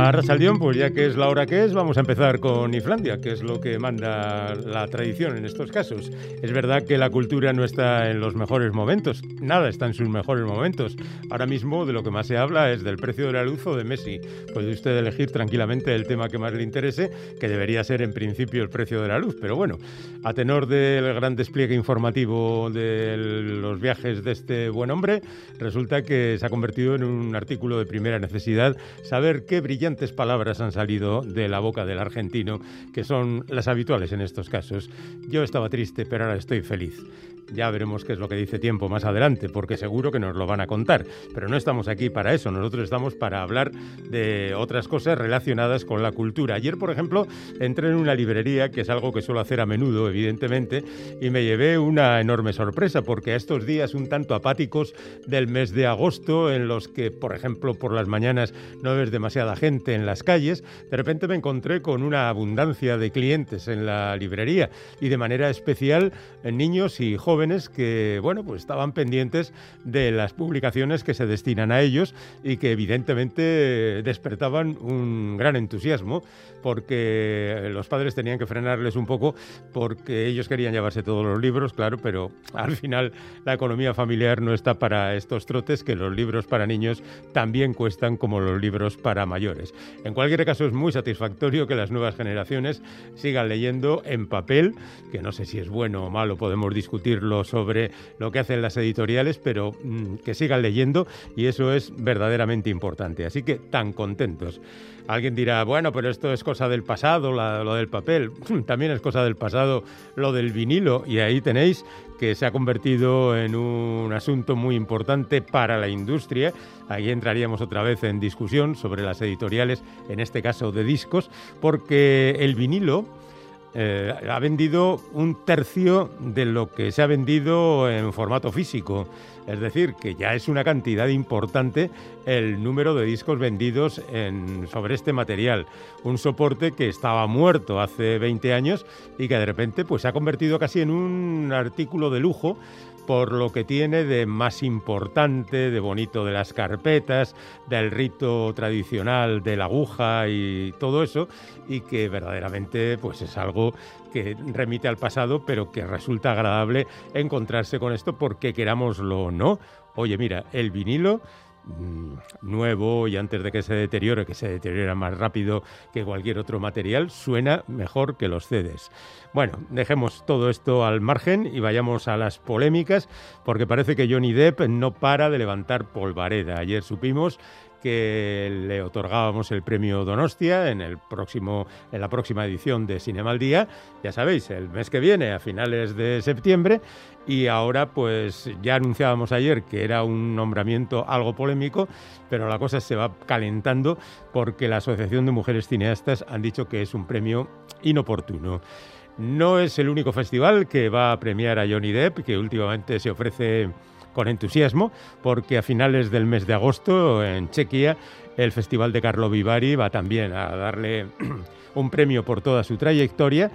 A Rasaldión, pues ya que es la hora que es, vamos a empezar con Islandia, que es lo que manda la tradición en estos casos. Es verdad que la cultura no está en los mejores momentos, nada está en sus mejores momentos. Ahora mismo de lo que más se habla es del precio de la luz o de Messi. Puede usted elegir tranquilamente el tema que más le interese, que debería ser en principio el precio de la luz. Pero bueno, a tenor del gran despliegue informativo de los viajes de este buen hombre, resulta que se ha convertido en un artículo de primera necesidad saber qué brilla brillantes palabras han salido de la boca del argentino, que son las habituales en estos casos. Yo estaba triste, pero ahora estoy feliz. Ya veremos qué es lo que dice tiempo más adelante, porque seguro que nos lo van a contar. Pero no estamos aquí para eso, nosotros estamos para hablar de otras cosas relacionadas con la cultura. Ayer, por ejemplo, entré en una librería, que es algo que suelo hacer a menudo, evidentemente, y me llevé una enorme sorpresa, porque a estos días un tanto apáticos del mes de agosto, en los que, por ejemplo, por las mañanas no ves demasiada gente en las calles, de repente me encontré con una abundancia de clientes en la librería y de manera especial niños y jóvenes que, bueno, pues estaban pendientes de las publicaciones que se destinan a ellos y que evidentemente despertaban un gran entusiasmo porque los padres tenían que frenarles un poco porque ellos querían llevarse todos los libros, claro, pero al final la economía familiar no está para estos trotes que los libros para niños también cuestan como los libros para mayores. En cualquier caso es muy satisfactorio que las nuevas generaciones sigan leyendo en papel, que no sé si es bueno o malo, podemos discutirlo sobre lo que hacen las editoriales, pero mm, que sigan leyendo y eso es verdaderamente importante. Así que tan contentos. Alguien dirá, bueno, pero esto es cosa del pasado, lo del papel. También es cosa del pasado lo del vinilo. Y ahí tenéis que se ha convertido en un asunto muy importante para la industria. Ahí entraríamos otra vez en discusión sobre las editoriales, en este caso de discos, porque el vinilo eh, ha vendido un tercio de lo que se ha vendido en formato físico. Es decir, que ya es una cantidad importante el número de discos vendidos sobre este material. Un soporte que estaba muerto hace 20 años y que de repente pues, se ha convertido casi en un artículo de lujo por lo que tiene de más importante, de bonito de las carpetas, del rito tradicional de la aguja y todo eso, y que verdaderamente pues es algo que remite al pasado, pero que resulta agradable encontrarse con esto porque querámoslo o no. Oye, mira, el vinilo nuevo y antes de que se deteriore, que se deteriora más rápido que cualquier otro material, suena mejor que los CDs. Bueno, dejemos todo esto al margen y vayamos a las polémicas, porque parece que Johnny Depp no para de levantar polvareda. Ayer supimos que le otorgábamos el premio Donostia en, el próximo, en la próxima edición de Cinema al Día, ya sabéis, el mes que viene, a finales de septiembre, y ahora pues ya anunciábamos ayer que era un nombramiento algo polémico, pero la cosa se va calentando porque la Asociación de Mujeres Cineastas han dicho que es un premio inoportuno. No es el único festival que va a premiar a Johnny Depp, que últimamente se ofrece con entusiasmo porque a finales del mes de agosto en Chequia el Festival de Carlo Vivari va también a darle un premio por toda su trayectoria.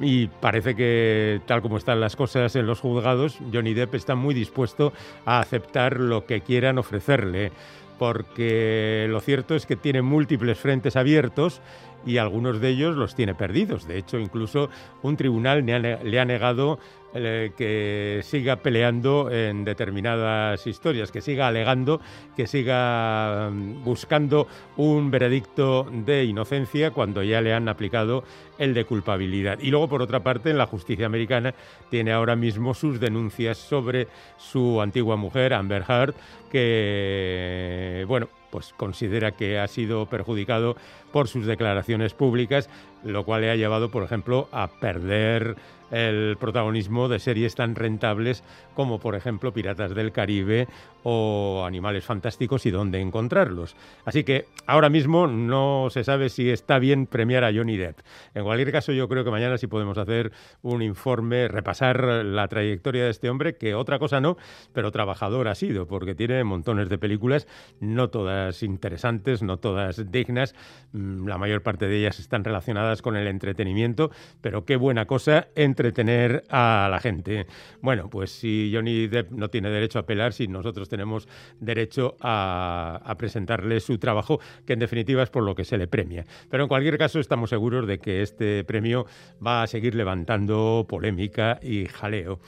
Y parece que tal como están las cosas en los juzgados, Johnny Depp está muy dispuesto a aceptar lo que quieran ofrecerle, porque lo cierto es que tiene múltiples frentes abiertos y algunos de ellos los tiene perdidos. De hecho, incluso un tribunal le ha negado eh, que siga peleando en determinadas historias, que siga alegando, que siga mm, buscando un veredicto de inocencia cuando ya le han aplicado el de culpabilidad. Y luego, por otra parte, en la justicia americana tiene ahora mismo sus denuncias sobre su antigua mujer, Amber Heard, que, bueno, pues considera que ha sido perjudicado por sus declaraciones públicas, lo cual le ha llevado, por ejemplo, a perder el protagonismo de series tan rentables como por ejemplo Piratas del Caribe o Animales Fantásticos y dónde encontrarlos. Así que ahora mismo no se sabe si está bien premiar a Johnny Depp. En cualquier caso yo creo que mañana sí podemos hacer un informe, repasar la trayectoria de este hombre, que otra cosa no, pero trabajador ha sido, porque tiene montones de películas, no todas interesantes, no todas dignas, mm, la mayor parte de ellas están relacionadas con el entretenimiento, pero qué buena cosa entretener a la gente. Bueno, pues si Johnny Depp no tiene derecho a apelar, si nosotros tenemos derecho a, presentarle su trabajo, que en definitiva es por lo que se le premia. Pero en cualquier caso estamos seguros de que este premio va a seguir levantando polémica y jaleo.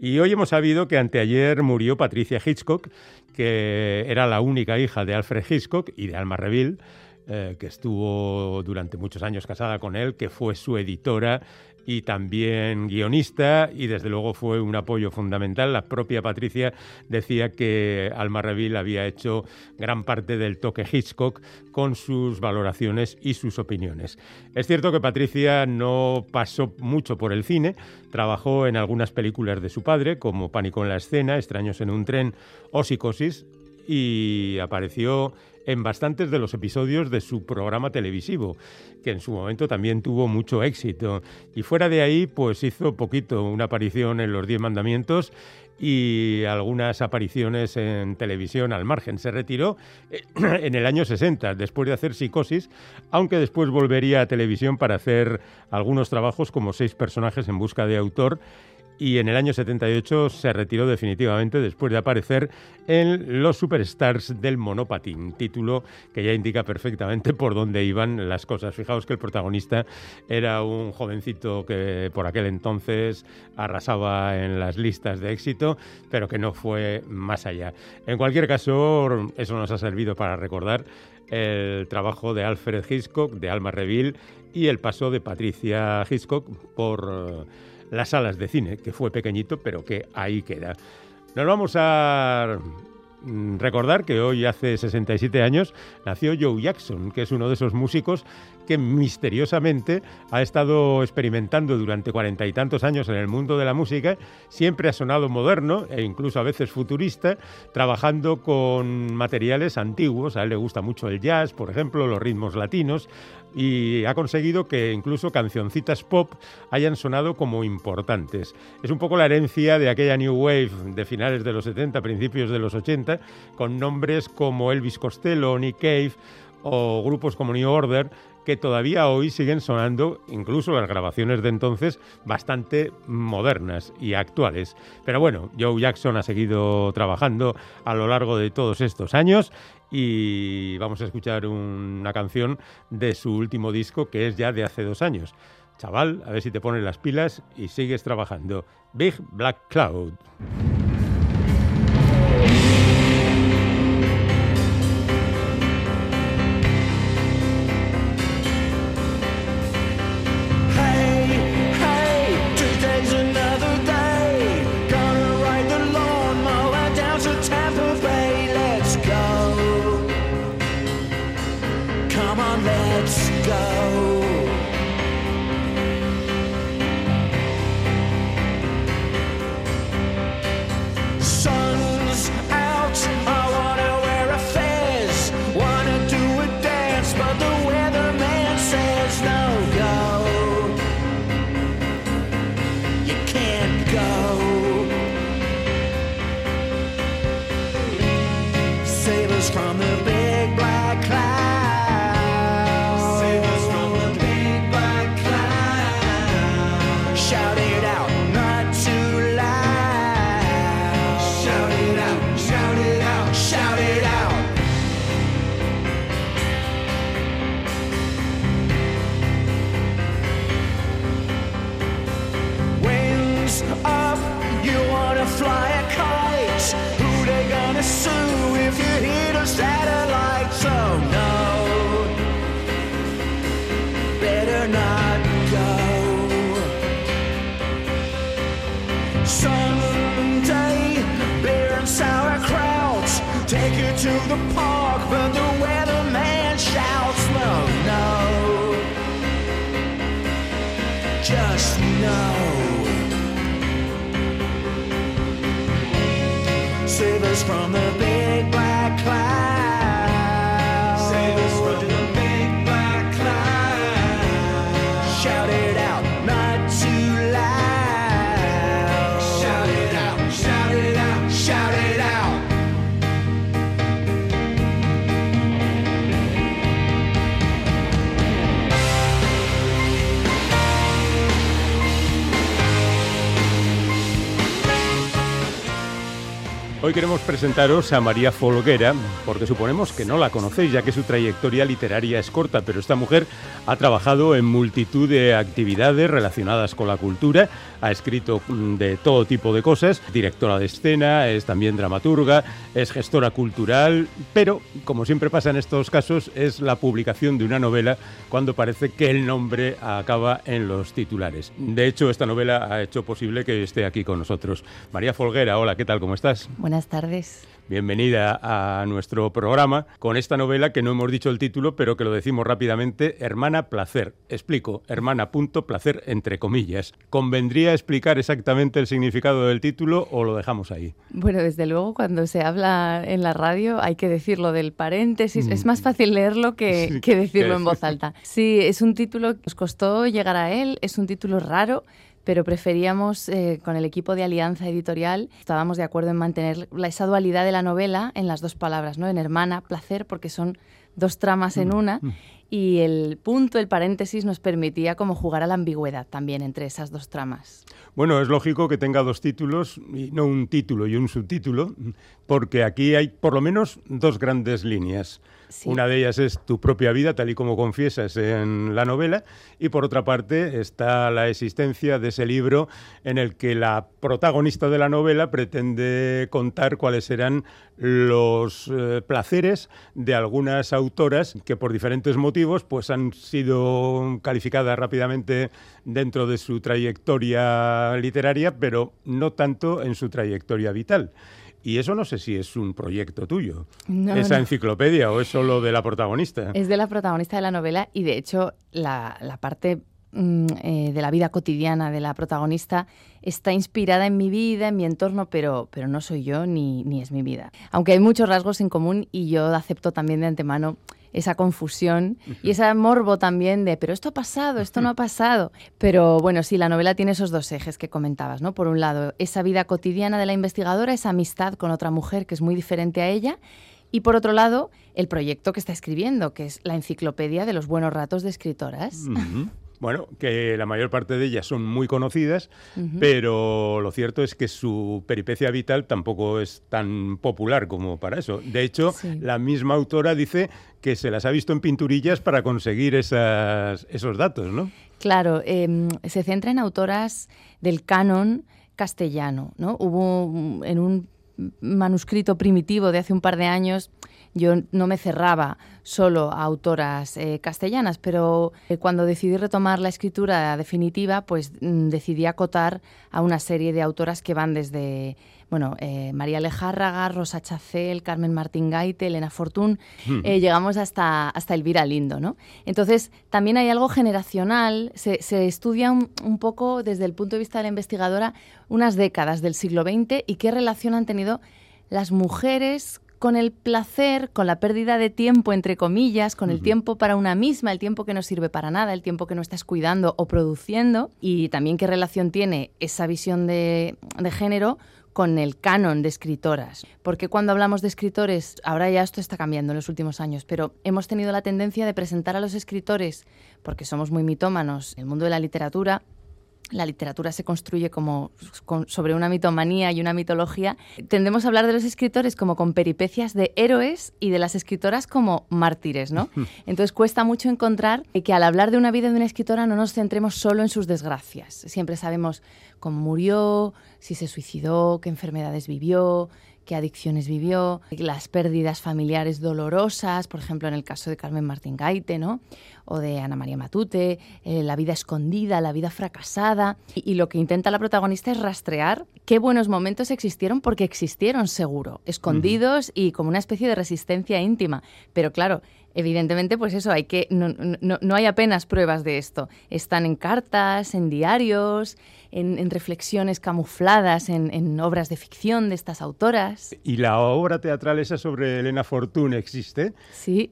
Y hoy hemos sabido que anteayer murió Patricia Hitchcock, que era la única hija de Alfred Hitchcock y de Alma Reville, eh, que estuvo durante muchos años casada con él, que fue su editora y también guionista y desde luego fue un apoyo fundamental. La propia Patricia decía que Alma Reville había hecho gran parte del toque Hitchcock con sus valoraciones y sus opiniones. Es cierto que Patricia no pasó mucho por el cine, trabajó en algunas películas de su padre como Pánico en la escena, Extraños en un tren o Psicosis y apareció en bastantes de los episodios de su programa televisivo, que en su momento también tuvo mucho éxito. Y fuera de ahí, pues hizo poquito, una aparición en Los Diez Mandamientos y algunas apariciones en televisión al margen. Se retiró eh, en el año 60, después de hacer Psicosis, aunque después volvería a televisión para hacer algunos trabajos como seis personajes en busca de autor y en el año 78 se retiró definitivamente después de aparecer en Los Superstars del Monopatín, título que ya indica perfectamente por dónde iban las cosas. Fijaos que el protagonista era un jovencito que por aquel entonces arrasaba en las listas de éxito, pero que no fue más allá. En cualquier caso, eso nos ha servido para recordar el trabajo de Alfred Hitchcock, de Alma Reville y el paso de Patricia Hitchcock por las salas de cine, que fue pequeñito, pero que ahí queda. Nos vamos a mm, recordar que hoy hace 67 años nació Joe Jackson, que es uno de esos músicos que misteriosamente ha estado experimentando durante cuarenta y tantos años en el mundo de la música, siempre ha sonado moderno e incluso a veces futurista, trabajando con materiales antiguos. A él le gusta mucho el jazz, por ejemplo, los ritmos latinos, y ha conseguido que incluso cancioncitas pop hayan sonado como importantes. Es un poco la herencia de aquella New Wave de finales de los 70, principios de los 80, con nombres como Elvis Costello, Nick Cave o grupos como New Order, que todavía hoy siguen sonando, incluso las grabaciones de entonces, bastante modernas y actuales. Pero bueno, Joe Jackson ha seguido trabajando a lo largo de todos estos años y vamos a escuchar una canción de su último disco que es ya de hace dos años. Chaval, a ver si te pones las pilas y sigues trabajando. Big Black Cloud. go. Save us from the Hoy queremos presentaros a María Folguera, porque suponemos que no la conocéis, ya que su trayectoria literaria es corta, pero esta mujer ha trabajado en multitud de actividades relacionadas con la cultura, ha escrito mm, de todo tipo de cosas, directora de escena, es también dramaturga, es gestora cultural, pero, como siempre pasa en estos casos, es la publicación de una novela cuando parece que el nombre acaba en los titulares. De hecho, esta novela ha hecho posible que esté aquí con nosotros. María Folguera, hola, ¿qué tal? ¿Cómo estás? Buenas tardes. Bienvenida a nuestro programa con esta novela que no hemos dicho el título, pero que lo decimos rápidamente, Hermana Placer. Explico, hermana punto placer entre comillas. ¿Convendría explicar exactamente el significado del título o lo dejamos ahí? Bueno, desde luego cuando se habla en la radio hay que decirlo del paréntesis. Es más fácil leerlo que, que decirlo en voz alta. Sí, es un título que nos costó llegar a él, es un título raro pero preferíamos, eh, con el equipo de Alianza Editorial, estábamos de acuerdo en mantener esa dualidad de la novela en las dos palabras, ¿no? En hermana, placer, porque son dos tramas en mm, una, mm. y el punto, el paréntesis, nos permitía como jugar a la ambigüedad también entre esas dos tramas. Bueno, es lógico que tenga dos títulos, y no un título y un subtítulo, porque aquí hay por lo menos dos grandes líneas. Una de ellas es tu propia vida, tal y como confiesas en la novela, y por otra parte está la existencia de ese libro en el que la protagonista de la novela pretende contar cuáles serán los eh, placeres de algunas autoras que por diferentes motivos pues han sido calificadas rápidamente dentro de su trayectoria literaria, pero no tanto en su trayectoria vital. Y eso no sé si es un proyecto tuyo, esa enciclopedia, o es solo de la protagonista. Es de la protagonista de la novela y de hecho la, parte mm, eh, de la vida cotidiana de la protagonista está inspirada en mi vida, en mi entorno, pero, pero no soy yo ni, ni es mi vida. Aunque hay muchos rasgos en común y yo acepto también de antemano esa confusión y ese morbo también de, pero esto ha pasado, esto no ha pasado. Pero bueno, sí, la novela tiene esos dos ejes que comentabas, ¿no? Por un lado, esa vida cotidiana de la investigadora, esa amistad con otra mujer que es muy diferente a ella. Y por otro lado, el proyecto que está escribiendo, que es la enciclopedia de los buenos ratos de escritoras. Bueno, que la mayor parte de ellas son muy conocidas, pero lo cierto es que su peripecia vital tampoco es tan popular como para eso. De hecho, la misma autora dice que se las ha visto en pinturillas para conseguir esas, esos datos, ¿no? Claro, em, se centra en autoras del canon castellano, ¿no? Hubo en un manuscrito primitivo de hace un par de años yo no me cerraba solo a autoras eh, castellanas, pero eh, cuando decidí retomar la escritura definitiva, pues mm, decidí acotar a una serie de autoras que van desde bueno, eh, María Lejárraga, Rosa Chacel, Carmen Martín Gaite, Elena Fortún, llegamos hasta, hasta Elvira Lindo, ¿no? Entonces, también hay algo generacional, se, estudia un, un, poco desde el punto de vista de la investigadora unas décadas del siglo XX y qué relación han tenido las mujeres con el placer, con la pérdida de tiempo, entre comillas, con el tiempo para una misma, el tiempo que no sirve para nada, el tiempo que no estás cuidando o produciendo, y también qué relación tiene esa visión de, de género con el canon de escritoras. Porque cuando hablamos de escritores, ahora ya esto está cambiando en los últimos años, pero hemos tenido la tendencia de presentar a los escritores, porque somos muy mitómanos, el mundo de la literatura, la literatura se construye como sobre una mitomanía y una mitología, tendemos a hablar de los escritores como con peripecias de héroes y de las escritoras como mártires, ¿no? Entonces cuesta mucho encontrar que al hablar de una vida de una escritora no nos centremos solo en sus desgracias. Siempre sabemos cómo murió, si se suicidó, qué enfermedades vivió, qué adicciones vivió, las pérdidas familiares dolorosas, por ejemplo en el caso de Carmen Martín Gaite, ¿no? o de Ana María Matute, eh, la vida escondida, la vida fracasada, y, lo que intenta la protagonista es rastrear qué buenos momentos existieron porque existieron seguro, escondidos y como una especie de resistencia íntima, pero claro, evidentemente, pues eso, hay que no, no, hay apenas pruebas de esto. Están en cartas, en diarios, en, reflexiones camufladas, en, obras de ficción de estas autoras. ¿Y la obra teatral esa sobre Elena Fortune existe? Sí.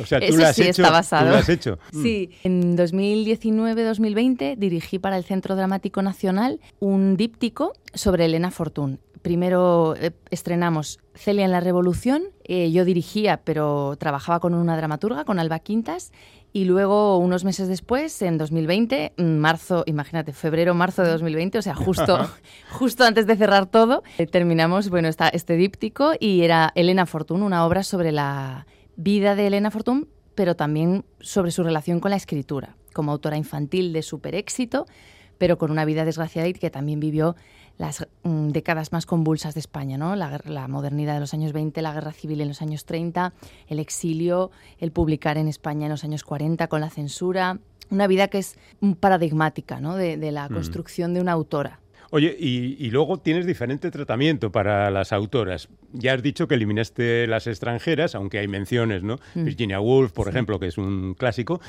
O sea, tú la has hecho. Está lo has hecho. Sí. Mm. En 2019-2020 dirigí para el Centro Dramático Nacional un díptico sobre Elena Fortune primero eh, estrenamos Celia en la Revolución. Eh, yo dirigía, pero trabajaba con una dramaturga, con Alba Quintas. Y luego, unos meses después, en 2020, marzo, imagínate, febrero, marzo de 2020, o sea, justo, justo antes de cerrar todo, eh, terminamos bueno, esta, este díptico y era Elena Fortún, una obra sobre la vida de Elena Fortún, pero también sobre su relación con la escritura, como autora infantil de super éxito, pero con una vida desgraciada y que también vivió las mm, décadas más convulsas de España, ¿no? La, la, modernidad de los años 20, la guerra civil en los años 30, el exilio, el publicar en España en los años 40 con la censura, una vida que es paradigmática ¿no? de, de la mm. construcción de una autora. Oye, y, luego tienes diferente tratamiento para las autoras. Ya has dicho que eliminaste las extranjeras, aunque hay menciones, ¿no? Mm. Virginia Woolf, por ejemplo, que es un clásico.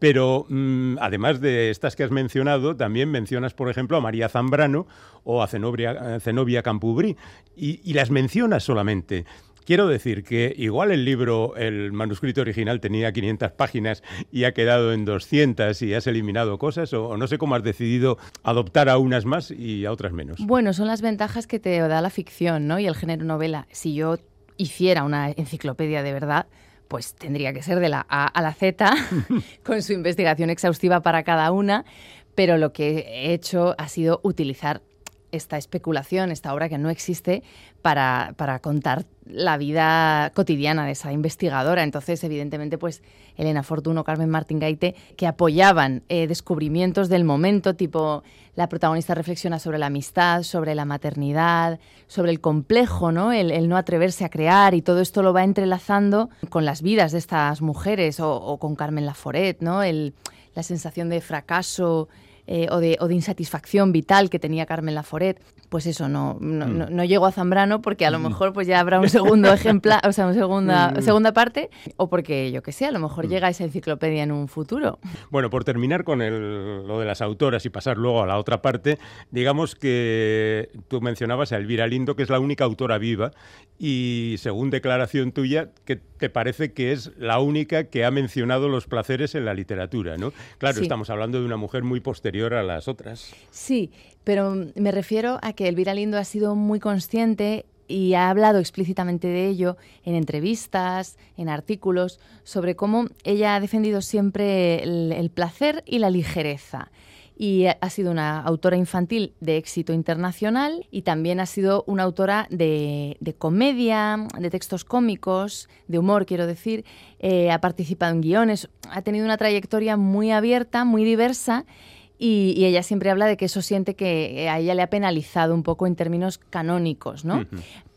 Pero mm, además de estas que has mencionado, también mencionas, por ejemplo, a María Zambrano o a Zenobia, Zenobia Campubrí. y las mencionas solamente. Quiero decir que igual el libro, el manuscrito original tenía 500 páginas y ha quedado en 200 y has eliminado cosas o, no sé cómo has decidido adoptar a unas más y a otras menos. Bueno, son las ventajas que te da la ficción ¿no? y el género novela. Si yo hiciera una enciclopedia de verdad, pues tendría que ser de la A a la Z, con su investigación exhaustiva para cada una, pero lo que he hecho ha sido utilizar esta especulación, esta obra que no existe, para, para, contar la vida cotidiana de esa investigadora. Entonces, evidentemente, pues Elena Fortuno, Carmen Martín Gaite, que apoyaban eh, descubrimientos del momento, tipo la protagonista reflexiona sobre la amistad, sobre la maternidad, sobre el complejo, ¿no? El, no atreverse a crear y todo esto lo va entrelazando con las vidas de estas mujeres o, con Carmen Laforet, ¿no? El, la sensación de fracaso eh, o, de, o, de, insatisfacción vital que tenía Carmen Laforet, pues eso, no, no, mm. no, a Zambrano porque a lo mm. mejor pues ya habrá un segundo ejemplar, o sea, una segunda, mm. segunda parte, o porque yo que sé, a lo mejor llega esa enciclopedia en un futuro. Bueno, por terminar con el, lo de las autoras y pasar luego a la otra parte, digamos que tú mencionabas a Elvira Lindo, que es la única autora viva, y según declaración tuya, que te parece que es la única que ha mencionado los placeres en la literatura, ¿no? Claro, estamos hablando de una mujer muy posterior a las otras. Sí, pero me refiero a que Elvira Lindo ha sido muy consciente y ha hablado explícitamente de ello en entrevistas, en artículos, sobre cómo ella ha defendido siempre el, placer y la ligereza y ha sido una autora infantil de éxito internacional y también ha sido una autora de, comedia, de textos cómicos, de humor, quiero decir. Eh, ha participado en guiones, ha tenido una trayectoria muy abierta, muy diversa y, ella siempre habla de que eso siente que a ella le ha penalizado un poco en términos canónicos, ¿no?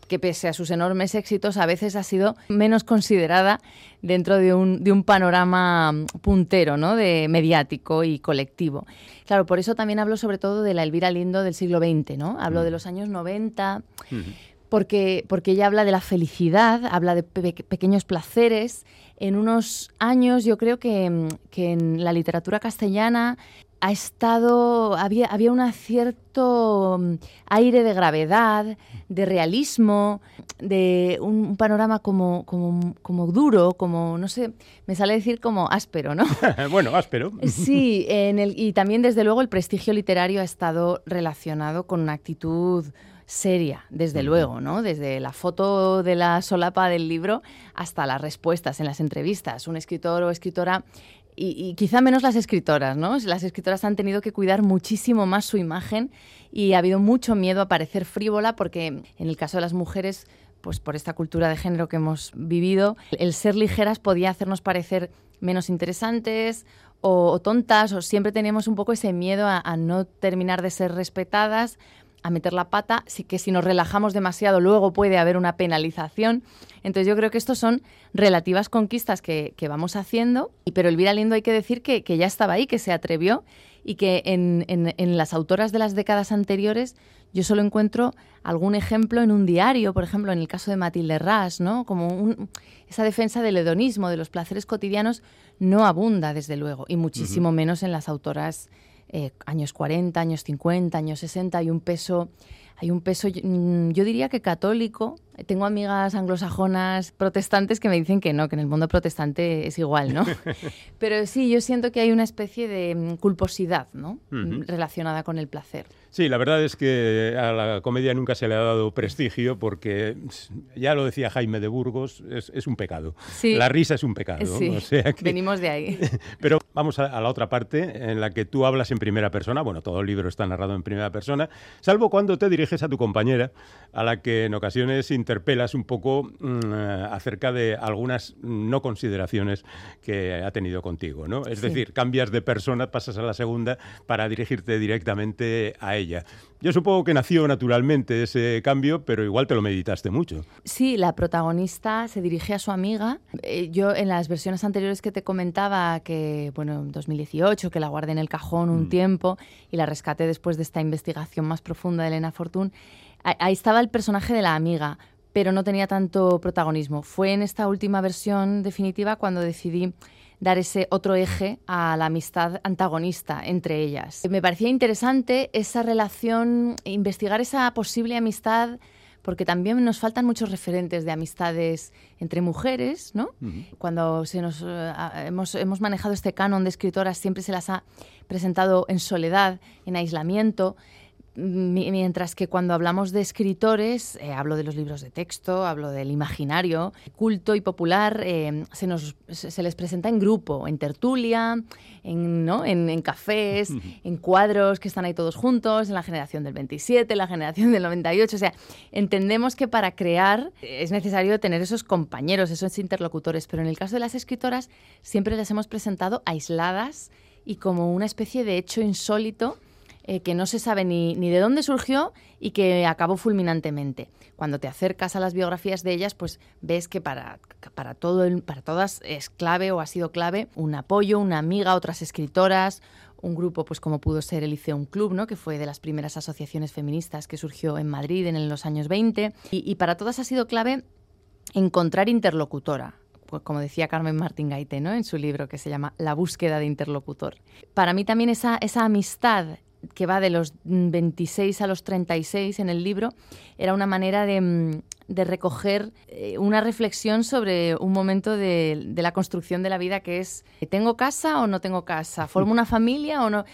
que pese a sus enormes éxitos a veces ha sido menos considerada dentro de un, de un panorama puntero, ¿no? De mediático y colectivo. Claro, por eso también hablo sobre todo de la Elvira Lindo del siglo XX, ¿no? Hablo de los años 90, porque, porque ella habla de la felicidad, habla de pequeños placeres. En unos años yo creo que, que en la literatura castellana ha estado, había, había un cierto mm, aire de gravedad, de realismo, de un, panorama como, como, como, duro, como, no sé, me sale decir como áspero, ¿no? bueno, áspero. sí, en el, y también desde luego el prestigio literario ha estado relacionado con una actitud seria, desde luego, ¿no? Desde la foto de la solapa del libro hasta las respuestas en las entrevistas. Un escritor o escritora y, quizá menos las escritoras, ¿no? Las escritoras han tenido que cuidar muchísimo más su imagen y ha habido mucho miedo a parecer frívola porque en el caso de las mujeres, pues por esta cultura de género que hemos vivido, el ser ligeras podía hacernos parecer menos interesantes o, tontas o siempre teníamos un poco ese miedo a no terminar de ser respetadas a meter la pata, sí que si nos relajamos demasiado luego puede haber una penalización. Entonces yo creo que estos son relativas conquistas que, vamos haciendo, pero Elvira Lindo hay que decir que, ya estaba ahí, que se atrevió y que en, en, las autoras de las décadas anteriores yo solo encuentro algún ejemplo en un diario, por ejemplo, en el caso de Matilde Ras, ¿no? Como esa defensa del hedonismo, de los placeres cotidianos, no abunda, desde luego, y muchísimo menos en las autoras eh, años 40, años 50, años 60, hay un peso, hay un peso, mm, yo diría que católico, tengo amigas anglosajonas protestantes que me dicen que no, que en el mundo protestante es igual, ¿no? Pero sí, yo siento que hay una especie de mm, culposidad, ¿no? Relacionada con el placer. Sí, la verdad es que a la comedia nunca se le ha dado prestigio porque, ya lo decía Jaime de Burgos, es, un pecado. La risa es un pecado. Venimos de ahí. Pero vamos a, la otra parte en la que tú hablas en primera persona. Bueno, todo el libro está narrado en primera persona, salvo cuando te diriges a tu compañera, a la que en ocasiones interpelas un poco mm, acerca de algunas no consideraciones que ha tenido contigo. ¿no? Es decir, cambias de persona, pasas a la segunda para dirigirte directamente a ella. Yo supongo que nació naturalmente ese cambio, pero igual te lo meditaste mucho. Sí, la protagonista se dirige a su amiga. Eh, yo en las versiones anteriores que te comentaba que, bueno, en 2018, que la guardé en el cajón un mm. tiempo y la rescaté después de esta investigación más profunda de Elena Fortún, ahí estaba el personaje de la amiga, pero no tenía tanto protagonismo. Fue en esta última versión definitiva cuando decidí dar ese otro eje a la amistad antagonista entre ellas. Me parecía interesante esa relación, investigar esa posible amistad porque también nos faltan muchos referentes de amistades entre mujeres, ¿no? Cuando se nos, eh, hemos, hemos, manejado este canon de escritoras, siempre se las ha presentado en soledad, en aislamiento, mientras que cuando hablamos de escritores, eh, hablo de los libros de texto, hablo del imaginario, culto y popular, eh, se, nos, se les presenta en grupo, en tertulia, en, ¿no? en, cafés, en cuadros que están ahí todos juntos, en la generación del 27, en la generación del 98. O sea, entendemos que para crear es necesario tener esos compañeros, esos interlocutores, pero en el caso de las escritoras siempre las hemos presentado aisladas y como una especie de hecho insólito eh, que no se sabe ni, ni, de dónde surgió y que acabó fulminantemente. Cuando te acercas a las biografías de ellas, pues ves que para, para, todo para todas es clave o ha sido clave un apoyo, una amiga, otras escritoras, un grupo pues como pudo ser el Liceum Club, ¿no? que fue de las primeras asociaciones feministas que surgió en Madrid en los años 20. Y, y para todas ha sido clave encontrar interlocutora, pues como decía Carmen Martín Gaite ¿no? en su libro que se llama La búsqueda de interlocutor. Para mí también esa, esa amistad que va de los 26 a los 36 en el libro, era una manera de, mm, recoger eh, una reflexión sobre un momento de, la construcción de la vida que es, ¿tengo casa o no tengo casa? ¿Formo una familia o no?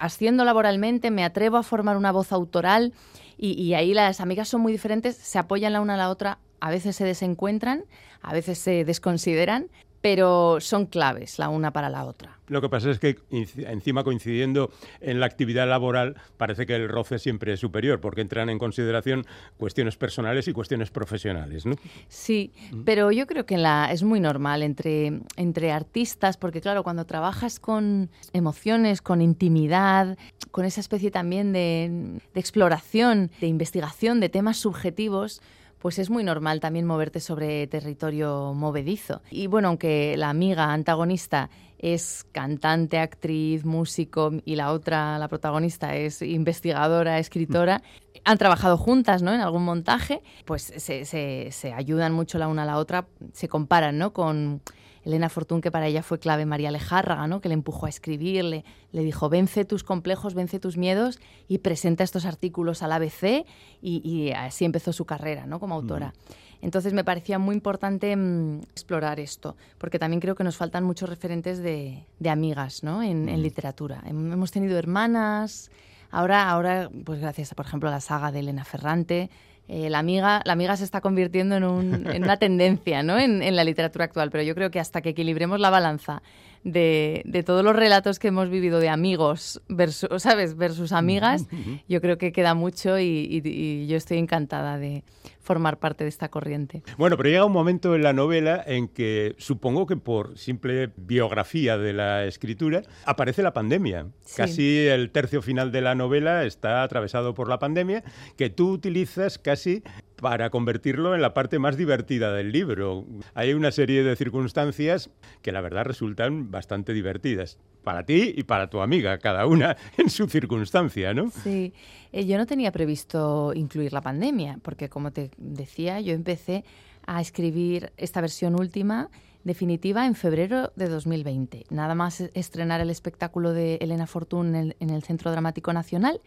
¿Asciendo laboralmente? ¿Me atrevo a formar una voz autoral? Y, y ahí las amigas son muy diferentes, se apoyan la una a la otra, a veces se desencuentran, a veces se desconsideran, pero son claves la una para la otra. Lo que pasa es que encima coincidiendo en la actividad laboral parece que el roce siempre es superior porque entran en consideración cuestiones personales y cuestiones profesionales, ¿no? Sí, mm. pero yo creo que la, es muy normal entre, entre artistas porque claro, cuando trabajas con emociones, con intimidad, con esa especie también de, de exploración, de investigación de temas subjetivos, pues es muy normal también moverte sobre territorio movedizo. Y bueno, aunque la amiga antagonista es cantante, actriz, músico y la otra, la protagonista, es investigadora, escritora, han trabajado juntas ¿no? en algún montaje, pues se, se, se ayudan mucho la una a la otra, se comparan ¿no? con Elena Fortún, que para ella fue clave María Lejárraga, ¿no? que le empujó a escribir, le, dijo, vence tus complejos, vence tus miedos y presenta estos artículos al ABC y, así empezó su carrera ¿no? como autora. Entonces me parecía muy importante mm, explorar esto, porque también creo que nos faltan muchos referentes de, amigas ¿no? en, literatura. Hemos tenido hermanas, ahora, ahora pues gracias, por ejemplo, a la saga de Elena Ferrante, eh, la, amiga, la amiga se está convirtiendo en, una tendencia ¿no? en, la literatura actual, pero yo creo que hasta que equilibremos la balanza de, todos los relatos que hemos vivido de amigos versus, ¿sabes? versus amigas, yo creo que queda mucho y, yo estoy encantada de formar parte de esta corriente. Bueno, pero llega un momento en la novela en que supongo que por simple biografía de la escritura aparece la pandemia. Casi el tercio final de la novela está atravesado por la pandemia que tú utilizas casi para convertirlo en la parte más divertida del libro. Hay una serie de circunstancias que la verdad resultan bastante divertidas para ti y para tu amiga, cada una en su circunstancia, ¿no? Sí, eh, yo no tenía previsto incluir la pandemia, porque como te decía, yo empecé a escribir esta versión última definitiva en febrero de 2020. Nada más estrenar el espectáculo de Elena Fortún en el Centro Dramático Nacional,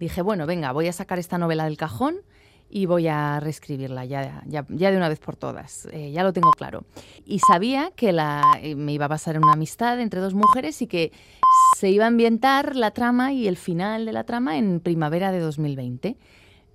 dije, bueno, venga, voy a sacar esta novela del cajón y voy a reescribirla ya, ya, de una vez por todas. Eh, ya lo tengo claro. Y sabía que la, eh, me iba a basar en una amistad entre dos mujeres y que se iba a ambientar la trama y el final de la trama en primavera de 2020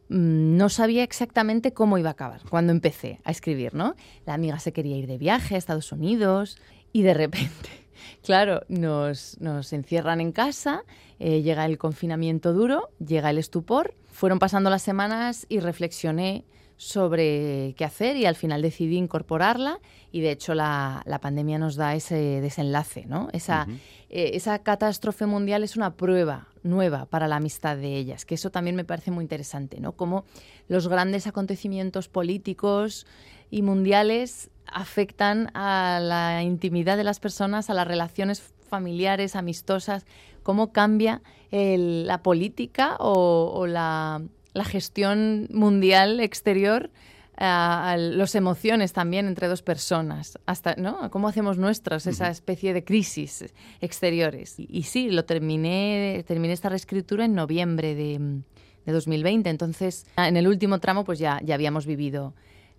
mm, no sabía exactamente cómo iba a acabar cuando empecé a escribir, ¿no? La amiga se quería ir de viaje a Estados Unidos y de repente, claro, nos, nos encierran en casa, eh, llega el confinamiento duro, llega el estupor fueron pasando las semanas y reflexioné sobre qué hacer y al final decidí incorporarla y de hecho la, pandemia nos da ese desenlace, ¿no? Esa, eh, esa catástrofe mundial es una prueba nueva para la amistad de ellas, que eso también me parece muy interesante, ¿no? Cómo los grandes acontecimientos políticos y mundiales afectan a la intimidad de las personas, a las relaciones familiares, amistosas, cómo cambia la política o, la, gestión mundial exterior a, las emociones también entre dos personas, hasta, ¿no? Cómo hacemos nuestras esa especie de crisis exteriores. Y, sí, lo terminé, terminé esta reescritura en noviembre de, de, 2020, entonces en el último tramo pues ya, ya habíamos vivido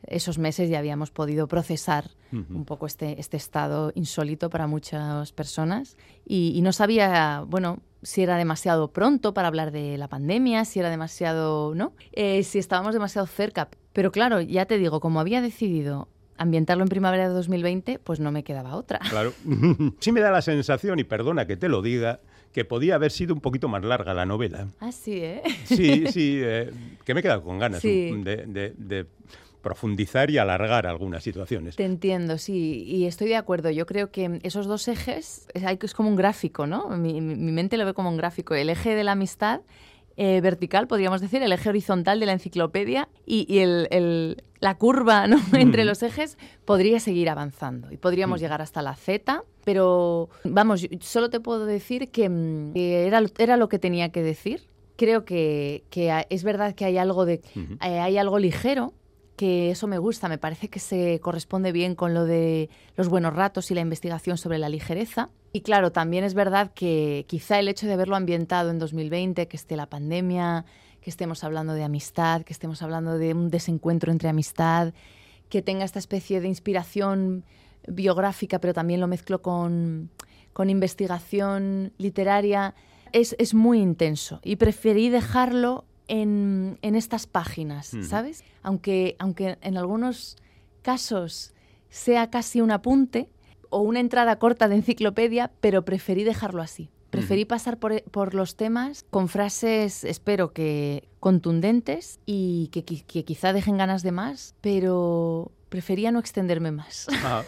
esos meses ya habíamos podido procesar un poco este, este estado insólito para muchas personas y, no sabía, bueno, si era demasiado pronto para hablar de la pandemia, si era demasiado, ¿no? Eh, si estábamos demasiado cerca. Pero claro, ya te digo, como había decidido ambientarlo en primavera de 2020, pues no me quedaba otra. Claro. sí me da la sensación, y perdona que te lo diga, que podía haber sido un poquito más larga la novela. Ah, sí, ¿eh? Sí, sí, eh, que me he quedado con ganas de profundizar y alargar algunas situaciones. Te entiendo, sí, y estoy de acuerdo. Yo creo que esos dos ejes es como un gráfico, ¿no? Mi, mente lo ve como un gráfico. El eje de la amistad eh, vertical, podríamos decir, el eje horizontal de la enciclopedia y, el, la curva ¿no? entre los ejes podría seguir avanzando y podríamos mm. llegar hasta la Z, pero vamos, solo te puedo decir que, mm, era, era lo que tenía que decir. Creo que, que es verdad que hay algo, de, eh, hay algo ligero que eso me gusta, me parece que se corresponde bien con lo de los buenos ratos y la investigación sobre la ligereza. Y claro, también es verdad que quizá el hecho de haberlo ambientado en 2020, que esté la pandemia, que estemos hablando de amistad, que estemos hablando de un desencuentro entre amistad, que tenga esta especie de inspiración biográfica, pero también lo mezclo con, con investigación literaria, es, es muy intenso. Y preferí dejarlo en, estas páginas, ¿sabes? Aunque, aunque en algunos casos sea casi un apunte o una entrada corta de enciclopedia, pero preferí dejarlo así. Preferí pasar por, por, los temas con frases, espero que contundentes y que, que, quizá dejen ganas de más, pero, prefería no extenderme más. Ah,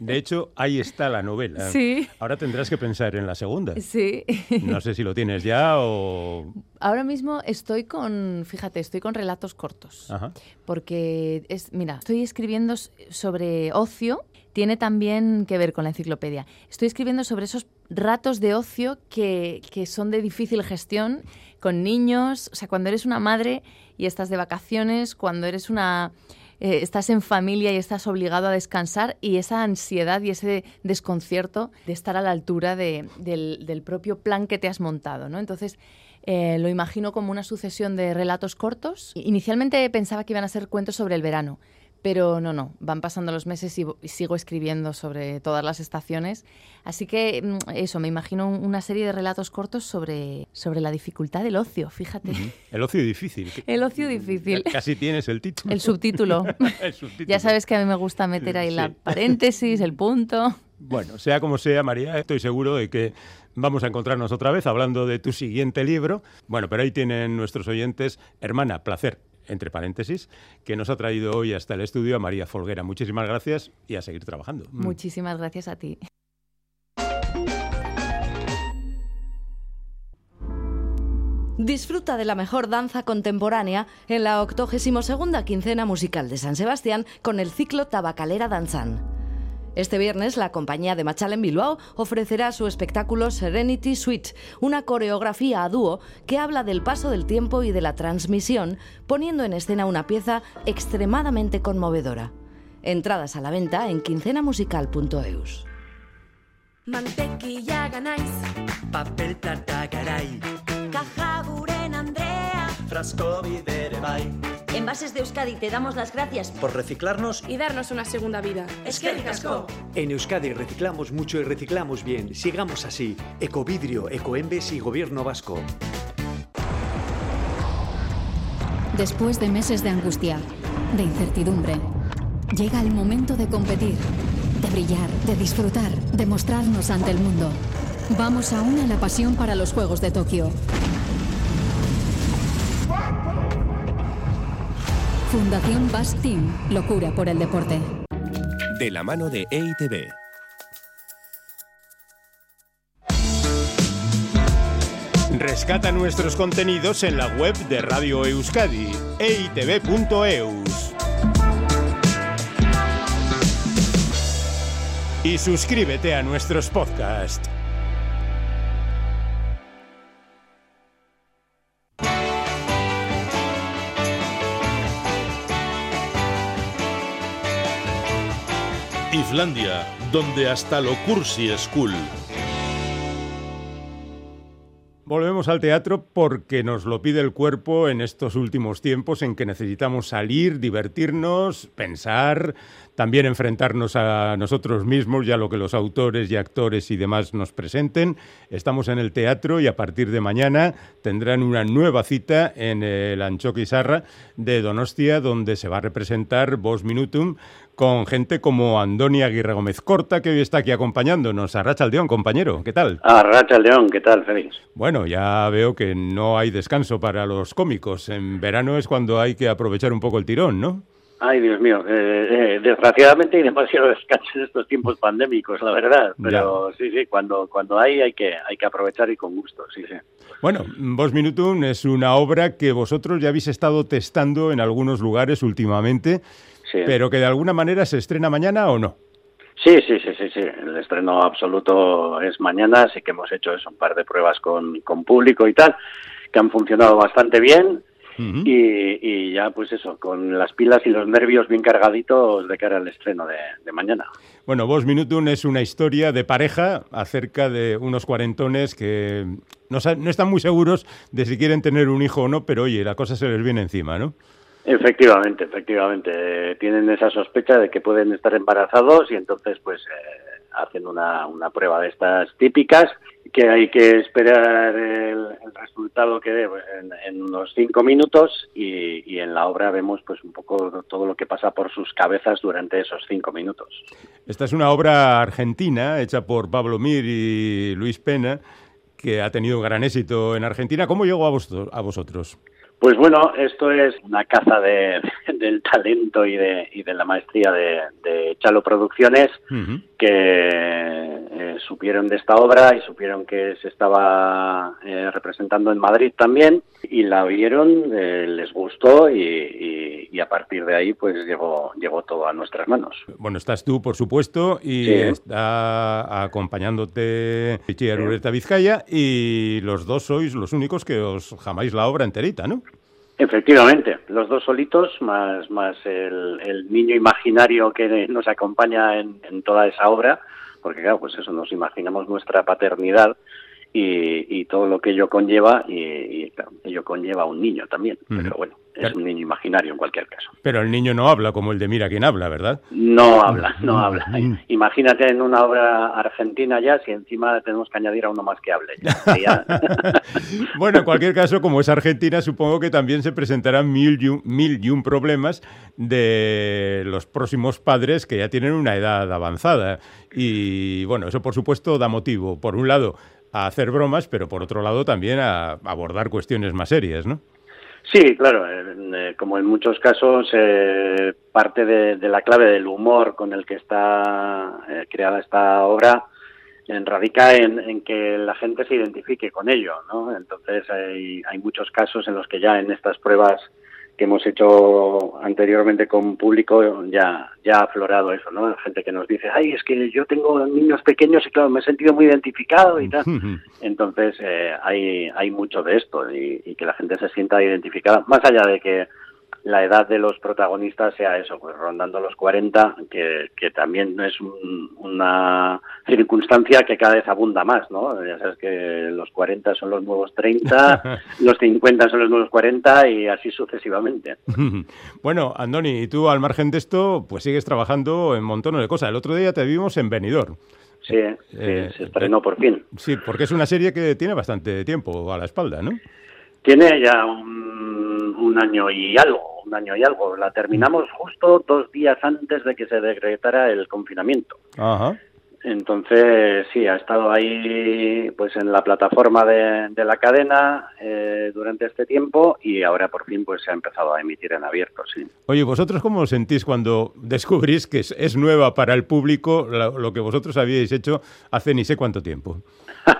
de hecho, ahí está la novela. Sí. Ahora tendrás que pensar en la segunda. Sí. No sé si lo tienes ya o... Ahora mismo estoy con, fíjate, estoy con relatos cortos. Ajá. Porque, es, mira, estoy escribiendo sobre ocio, tiene también que ver con la enciclopedia. Estoy escribiendo sobre esos ratos de ocio que, que son de difícil gestión con niños, o sea, cuando eres una madre y estás de vacaciones, cuando eres una eh, estás en familia y estás obligado a descansar y esa ansiedad y ese desconcierto de estar a la altura del, propio plan que te has montado, ¿no? Entonces, eh, lo imagino como una sucesión de relatos cortos. Inicialmente pensaba que iban a ser cuentos sobre el verano, pero no, no, van pasando los meses y, sigo escribiendo sobre todas las estaciones. Así que mm, eso, me imagino una serie de relatos cortos sobre, sobre la dificultad del ocio, fíjate. El ocio difícil. El ocio difícil. Casi tienes el título. El subtítulo. el subtítulo. Ya sabes que a mí me gusta meter ahí la paréntesis, el punto. Bueno, sea como sea, María, estoy seguro de que vamos a encontrarnos otra vez hablando de tu siguiente libro. Bueno, pero ahí tienen nuestros oyentes, hermana, placer entre paréntesis, que nos ha traído hoy hasta el estudio a María Folguera. Muchísimas gracias y a seguir trabajando. Mm. Muchísimas gracias a ti. Disfruta de la mejor danza contemporánea en la 82 quincena musical de San Sebastián con el ciclo Tabacalera Danzán. Este viernes, la compañía de Machal en Bilbao ofrecerá su espectáculo Serenity Suite, una coreografía a dúo que habla del paso del tiempo y de la transmisión, poniendo en escena una pieza extremadamente conmovedora. Entradas a la venta en quincenamusical.eus. Mantequilla papel Andrea, Envases de Euskadi te damos las gracias por reciclarnos y darnos una segunda vida. Es que ricasco. En Euskadi reciclamos mucho y reciclamos bien. Sigamos así. Ecovidrio, Ecoembes y Gobierno Vasco. Después de meses de angustia, de incertidumbre, llega el momento de competir, de brillar, de disfrutar, de mostrarnos ante el mundo. Vamos a una la pasión para los Juegos de Tokio. Fundación Bass Team, locura por el deporte. De la mano de EITB. Rescata nuestros contenidos en la web de Radio Euskadi, eitv.eus. Y suscríbete a nuestros podcasts. Donde hasta lo cursi es cool. Volvemos al teatro porque nos lo pide el cuerpo en estos últimos tiempos en que necesitamos salir, divertirnos, pensar, también enfrentarnos a nosotros mismos y a lo que los autores y actores y demás nos presenten. Estamos en el teatro y a partir de mañana tendrán una nueva cita en el Anchoqui Sarra de Donostia donde se va a representar Vos Minutum con gente como Andoni Aguirre Gómez Corta, que hoy está aquí acompañándonos. A Racha León, compañero, ¿qué tal? A Racha León, ¿qué tal, Félix? Bueno, ya veo que no hay descanso para los cómicos. En verano es cuando hay que aprovechar un poco el tirón, ¿no? Ay, Dios mío, eh, eh, desgraciadamente hay demasiado descanso en estos tiempos pandémicos, la verdad. Pero sí, sí, cuando, cuando hay, hay que, hay que aprovechar y con gusto, sí, sí. Bueno, Vos Minutum es una obra que vosotros ya habéis estado testando en algunos lugares últimamente pero que de alguna manera se estrena mañana o no. Sí, sí, sí, sí, sí. El estreno absoluto es mañana, así que hemos hecho eso, un par de pruebas con, con público y tal, que han funcionado bastante bien. y, ya, pues eso, con las pilas y los nervios bien cargaditos de cara al estreno de, mañana. Bueno, Vos Minutum es una historia de pareja acerca de unos cuarentones que no, no están muy seguros de si quieren tener un hijo o no, pero oye, la cosa se les viene encima, ¿no? Efectivamente, efectivamente. tienen esa sospecha de que pueden estar embarazados y entonces pues eh, hacen una, una prueba de estas típicas que hay que esperar el, resultado que dé pues, en, unos cinco minutos y, en la obra vemos pues un poco todo lo que pasa por sus cabezas durante esos cinco minutos. Esta es una obra argentina hecha por Pablo Mir y Luis Pena que ha tenido gran éxito en Argentina. ¿Cómo llegó a, a vosotros? Pues bueno, esto es una caza de, del talento y de, y de la maestría de, Chalo Producciones que eh, supieron de esta obra y supieron que se estaba eh, representando en Madrid también y la vieron, eh, les gustó y, y, a partir de ahí pues llegó, llegó todo a nuestras manos. Bueno, estás tú, por supuesto, y está acompañándote Pichi Ureta Vizcaya y los dos sois los únicos que os jamáis la obra enterita, ¿no? Efectivamente, los dos solitos, más, más el, niño imaginario que nos acompaña en, en, toda esa obra, porque claro, pues eso, nos imaginamos nuestra paternidad y, todo lo que ello conlleva, y, claro, ello conlleva a un niño también, pero bueno, es un niño imaginario en cualquier caso. Pero el niño no habla como el de Mira quién habla, ¿verdad? No habla, no habla. Imagínate en una obra argentina ya, si encima tenemos que añadir a uno más que hable. bueno, en cualquier caso, como es Argentina, supongo que también se presentarán mil y, un, mil y un problemas de los próximos padres que ya tienen una edad avanzada. Y bueno, eso por supuesto da motivo, por un lado, a hacer bromas, pero por otro lado también a abordar cuestiones más serias, ¿no? Sí, claro, eh, como en muchos casos, eh, parte de, la clave del humor con el que está eh, creada esta obra radica en, que la gente se identifique con ello, ¿no? Entonces hay, hay muchos casos en los que ya en estas pruebas que hemos hecho anteriormente con público ya, ya ha aflorado eso, ¿no? Gente que nos dice, ay, es que yo tengo niños pequeños y claro, me he sentido muy identificado y tal. Entonces eh, hay, hay mucho de esto y, que la gente se sienta identificada, más allá de que la edad de los protagonistas sea eso, pues rondando los 40, que, que también es una circunstancia que cada vez abunda más, ¿no? Ya sabes que los 40 son los nuevos 30, los 50 son los nuevos 40 y así sucesivamente. bueno, Andoni, y tú al margen de esto, pues sigues trabajando en montones de cosas. El otro día te vimos en Benidorm. Sí, eh, se estrenó por fin. Sí, porque es una serie que tiene bastante tiempo a la espalda, ¿no? Tiene ya un, año y algo, un año y algo. La terminamos justo dos días antes de que se decretara el confinamiento. Ajá. Entonces, sí, ha estado ahí pues en la plataforma de, la cadena eh, durante este tiempo y ahora por fin pues se ha empezado a emitir en abierto, sí. Oye, ¿vosotros cómo os sentís cuando descubrís que es, nueva para el público lo, que vosotros habíais hecho hace ni sé cuánto tiempo?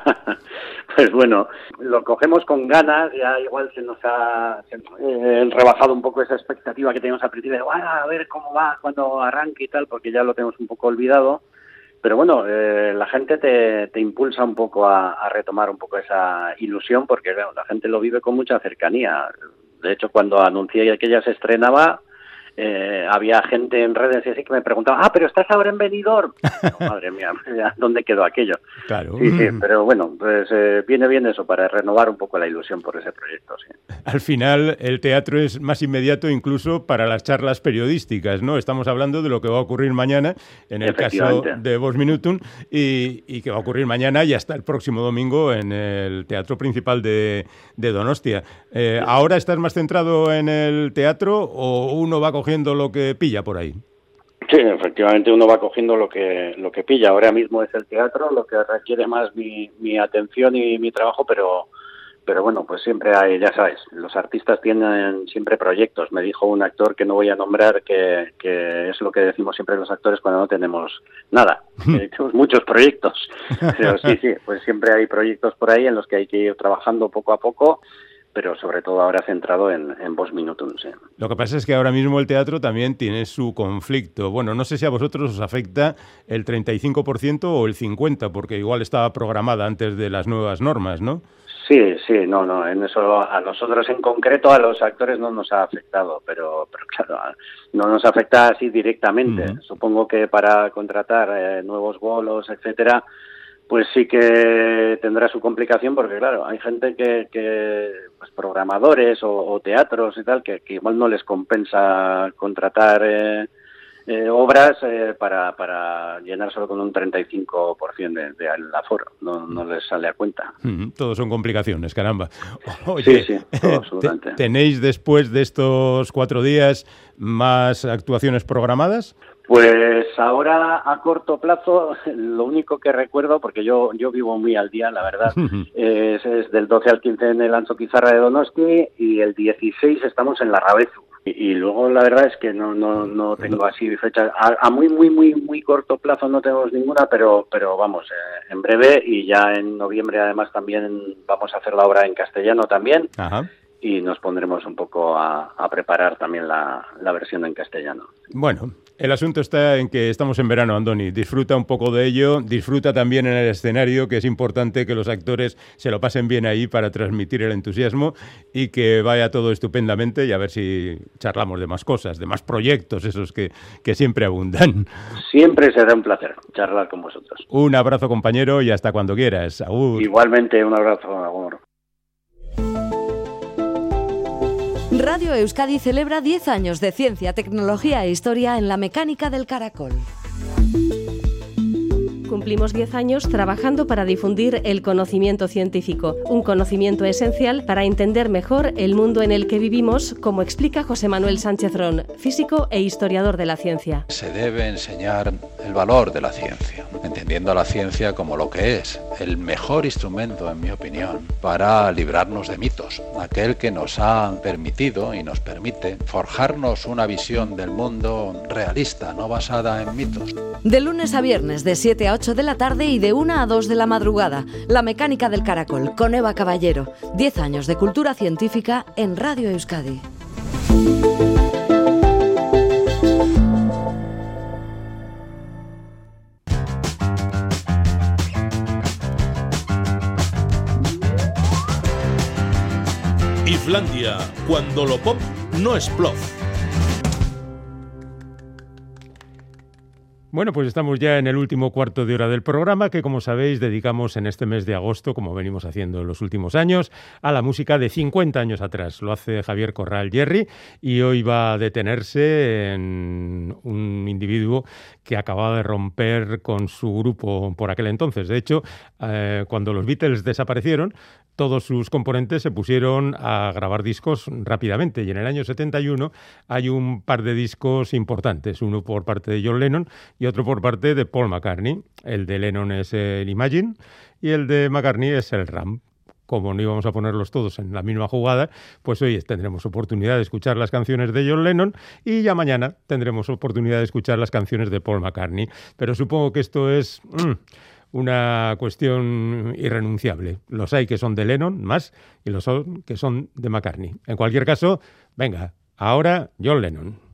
pues bueno, lo cogemos con ganas, ya igual se nos ha eh, rebajado un poco esa expectativa que teníamos al principio de a ver cómo va cuando arranque y tal, porque ya lo tenemos un poco olvidado pero bueno, eh, la gente te, te, impulsa un poco a, retomar un poco esa ilusión porque la gente lo vive con mucha cercanía. De hecho, cuando anuncié que ya se estrenaba, eh, había gente en redes y así que me preguntaba, ah, pero estás ahora en Benidorm. madre mía, ¿dónde quedó aquello? Claro. Sí, sí, pero bueno, pues eh, viene bien eso para renovar un poco la ilusión por ese proyecto, sí. Al final, el teatro es más inmediato incluso para las charlas periodísticas, ¿no? Estamos hablando de lo que va a ocurrir mañana, en el caso de Vos Minutum, y, y, que va a ocurrir mañana y hasta el próximo domingo en el Teatro Principal de, de Donostia. Eh, ¿Ahora estás más centrado en el teatro o uno va a cogiendo lo que pilla por ahí? Sí, efectivamente uno va cogiendo lo que lo que pilla. Ahora mismo es el teatro lo que requiere más mi, mi atención y mi trabajo, pero pero bueno, pues siempre hay, ya sabes, los artistas tienen siempre proyectos. Me dijo un actor que no voy a nombrar que, que es lo que decimos siempre los actores cuando no tenemos nada. tenemos muchos proyectos. Pero sí, sí, pues siempre hay proyectos por ahí en los que hay que ir trabajando poco a poco pero sobre todo ahora centrado en, en Vos Minutum. Lo que pasa es que ahora mismo el teatro también tiene su conflicto. Bueno, no sé si a vosotros os afecta el 35% o el 50%, porque igual estaba programada antes de las nuevas normas, ¿no? Sí, sí, no, no, en eso a nosotros en concreto, a los actores no nos ha afectado, pero, pero claro, no nos afecta así directamente. Supongo que para contratar eh, nuevos bolos, etcétera, pues sí que tendrá su complicación porque claro hay gente que, que pues programadores o, teatros y tal que, igual no les compensa contratar eh, eh, obras eh, para, para llenar solo con un 35% de, de aforo. No, no les sale a cuenta. Todos son complicaciones caramba. Sí, sí, absolutamente. tenéis después de estos cuatro días más actuaciones programadas pues ahora a corto plazo, lo único que recuerdo, porque yo, yo vivo muy al día, la verdad, es, del 12 al 15 en el Ancho Pizarra de Donosti y el 16 estamos en la Rabezu. Y, luego la verdad es que no, no, no tengo así fechas. A, muy, muy, muy, muy corto plazo no tenemos ninguna, pero, pero vamos, eh, en breve y ya en noviembre además también vamos a hacer la obra en castellano también. Ajá y nos pondremos un poco a, preparar también la, versión en castellano. Bueno, el asunto está en que estamos en verano, Andoni. Disfruta un poco de ello, disfruta también en el escenario, que es importante que los actores se lo pasen bien ahí para transmitir el entusiasmo y que vaya todo estupendamente y a ver si charlamos de más cosas, de más proyectos, esos que, que siempre abundan. Siempre será un placer charlar con vosotros. Un abrazo, compañero, y hasta cuando quieras. Igualmente, un abrazo, Agur. Radio Euskadi celebra 10 años de ciencia, tecnología e historia en la mecánica del caracol. Cumplimos 10 años trabajando para difundir el conocimiento científico, un conocimiento esencial para entender mejor el mundo en el que vivimos, como explica José Manuel Sánchez Ron, físico e historiador de la ciencia. Se debe enseñar el valor de la ciencia, entendiendo a la ciencia como lo que es, el mejor instrumento, en mi opinión, para librarnos de mitos, aquel que nos ha permitido y nos permite forjarnos una visión del mundo realista, no basada en mitos. De lunes a viernes, de 7 a 8 de la tarde y de 1 a 2 de la madrugada, La Mecánica del Caracol, con Eva Caballero. 10 años de cultura científica en Radio Euskadi. Islandia, cuando lo pop no es plof. Bueno, pues estamos ya en el último cuarto de hora del programa que, como sabéis, dedicamos en este mes de agosto, como venimos haciendo en los últimos años, a la música de 50 años atrás. Lo hace Javier Corral Jerry y hoy va a detenerse en un individuo que acababa de romper con su grupo por aquel entonces. De hecho, eh, cuando los Beatles desaparecieron, todos sus componentes se pusieron a grabar discos rápidamente y en el año 71 hay un par de discos importantes, uno por parte de John Lennon y otro por parte de Paul McCartney. El de Lennon es el Imagine y el de McCartney es el Ram como no íbamos a ponerlos todos en la misma jugada, pues hoy tendremos oportunidad de escuchar las canciones de John Lennon y ya mañana tendremos oportunidad de escuchar las canciones de Paul McCartney. Pero supongo que esto es... Mm, una cuestión irrenunciable. Los hay que son de Lennon más y los que son de McCartney. En cualquier caso, venga, ahora John Lennon.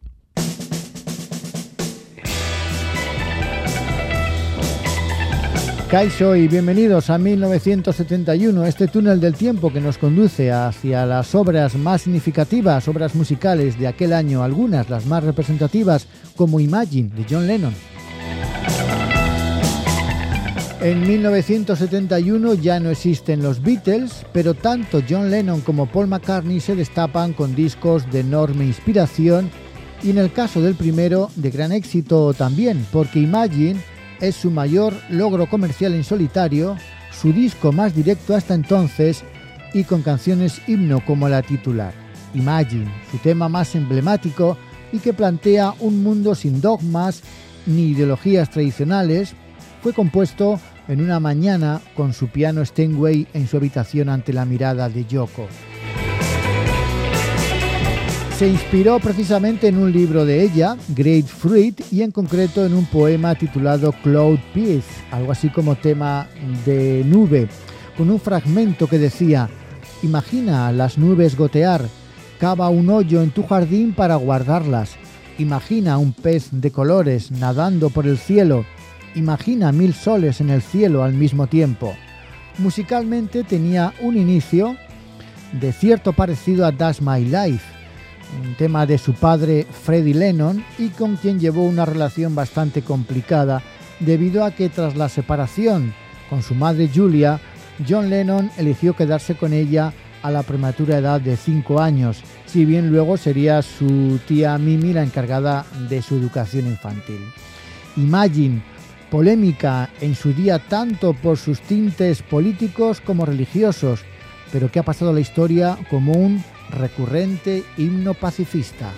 Kaisho y bienvenidos a 1971, este túnel del tiempo que nos conduce hacia las obras más significativas, obras musicales de aquel año, algunas las más representativas como Imagine de John Lennon. En 1971 ya no existen los Beatles, pero tanto John Lennon como Paul McCartney se destapan con discos de enorme inspiración y en el caso del primero de gran éxito también, porque Imagine es su mayor logro comercial en solitario, su disco más directo hasta entonces y con canciones himno como la titular. Imagine, su tema más emblemático y que plantea un mundo sin dogmas ni ideologías tradicionales, fue compuesto en una mañana con su piano Steinway en su habitación ante la mirada de Yoko. Se inspiró precisamente en un libro de ella, Great Fruit, y en concreto en un poema titulado Cloud Peace, algo así como tema de nube, con un fragmento que decía, Imagina las nubes gotear, cava un hoyo en tu jardín para guardarlas, imagina un pez de colores nadando por el cielo, Imagina mil soles en el cielo al mismo tiempo. Musicalmente tenía un inicio de cierto parecido a That's My Life, un tema de su padre Freddie Lennon y con quien llevó una relación bastante complicada debido a que tras la separación con su madre Julia, John Lennon eligió quedarse con ella a la prematura edad de 5 años, si bien luego sería su tía Mimi la encargada de su educación infantil. Imagine polémica en su día tanto por sus tintes políticos como religiosos, pero que ha pasado a la historia como un recurrente himno pacifista.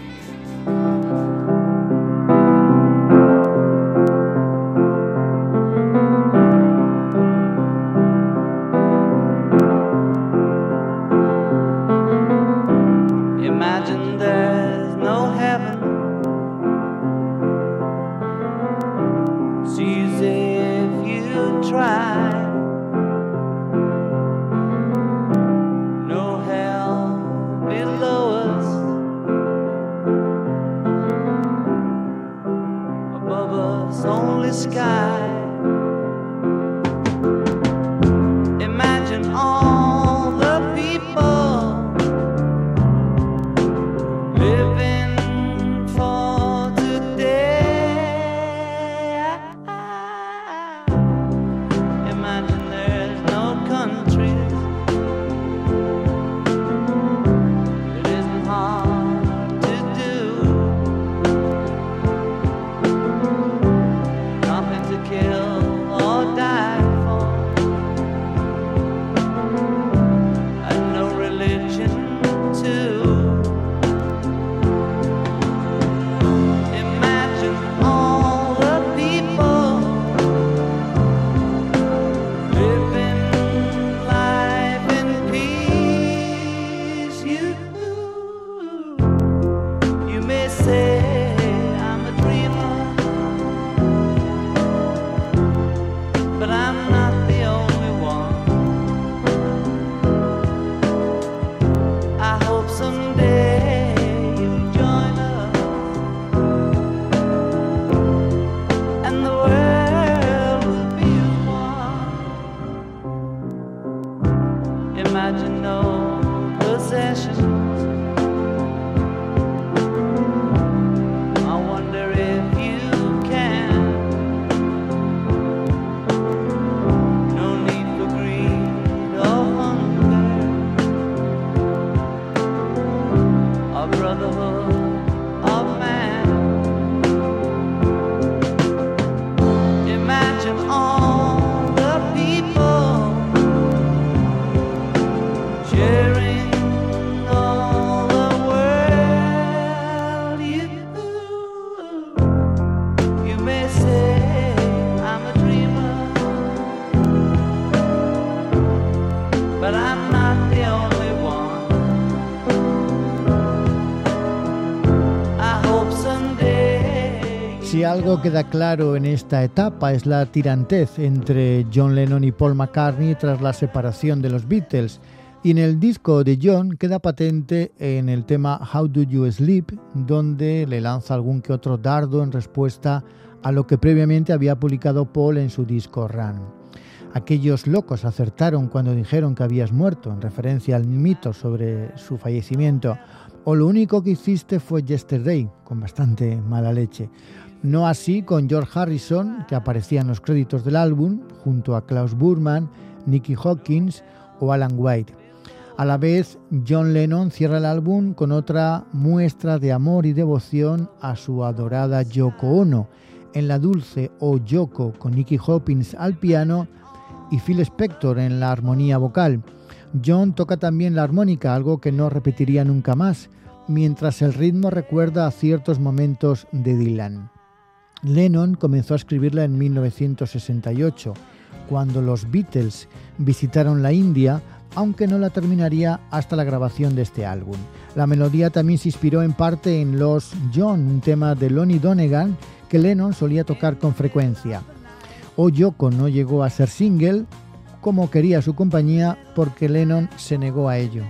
Algo queda claro en esta etapa es la tirantez entre John Lennon y Paul McCartney tras la separación de los Beatles. Y en el disco de John queda patente en el tema How Do You Sleep, donde le lanza algún que otro dardo en respuesta a lo que previamente había publicado Paul en su disco Run. Aquellos locos acertaron cuando dijeron que habías muerto, en referencia al mito sobre su fallecimiento, o lo único que hiciste fue Yesterday, con bastante mala leche. No así con George Harrison, que aparecía en los créditos del álbum, junto a Klaus Burman, Nicky Hawkins o Alan White. A la vez, John Lennon cierra el álbum con otra muestra de amor y devoción a su adorada Yoko Ono, en la dulce O Yoko con Nicky Hopkins al piano y Phil Spector en la armonía vocal. John toca también la armónica, algo que no repetiría nunca más, mientras el ritmo recuerda a ciertos momentos de Dylan. Lennon comenzó a escribirla en 1968, cuando los Beatles visitaron la India, aunque no la terminaría hasta la grabación de este álbum. La melodía también se inspiró en parte en Los John, un tema de Lonnie Donegan que Lennon solía tocar con frecuencia. O Yoko no llegó a ser single como quería su compañía porque Lennon se negó a ello.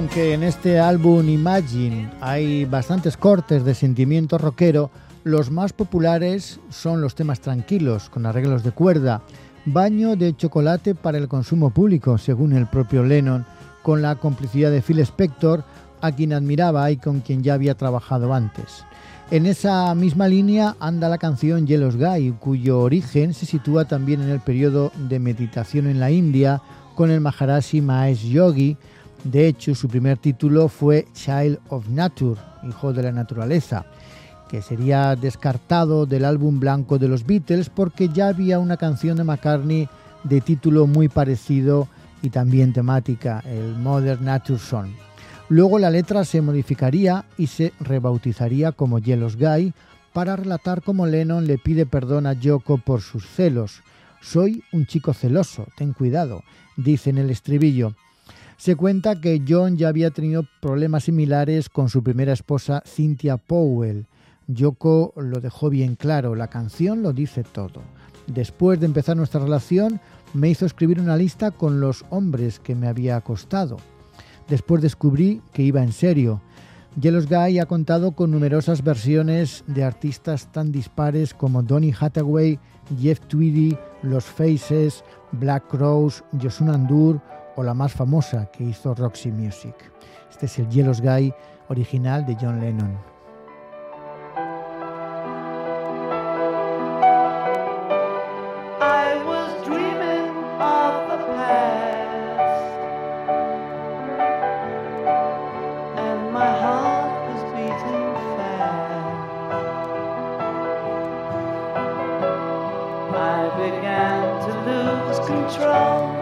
Aunque en este álbum Imagine hay bastantes cortes de sentimiento rockero, los más populares son los temas tranquilos, con arreglos de cuerda, baño de chocolate para el consumo público, según el propio Lennon, con la complicidad de Phil Spector, a quien admiraba y con quien ya había trabajado antes. En esa misma línea anda la canción Yellow Guy, cuyo origen se sitúa también en el periodo de meditación en la India con el Maharashi Mahesh Yogi. De hecho, su primer título fue Child of Nature, Hijo de la Naturaleza, que sería descartado del álbum blanco de los Beatles porque ya había una canción de McCartney de título muy parecido y también temática, el Modern Nature Song. Luego la letra se modificaría y se rebautizaría como Yellow Guy para relatar cómo Lennon le pide perdón a Yoko por sus celos. Soy un chico celoso, ten cuidado, dice en el estribillo. Se cuenta que John ya había tenido problemas similares con su primera esposa Cynthia Powell. Yoko lo dejó bien claro, la canción lo dice todo. Después de empezar nuestra relación, me hizo escribir una lista con los hombres que me había acostado. Después descubrí que iba en serio. Yellow Guy ha contado con numerosas versiones de artistas tan dispares como Donny Hathaway, Jeff Tweedy, Los Faces, Black Crowes, Josun Andur o la más famosa que hizo Roxy Music. Este es el Yellow Guy original de John Lennon. made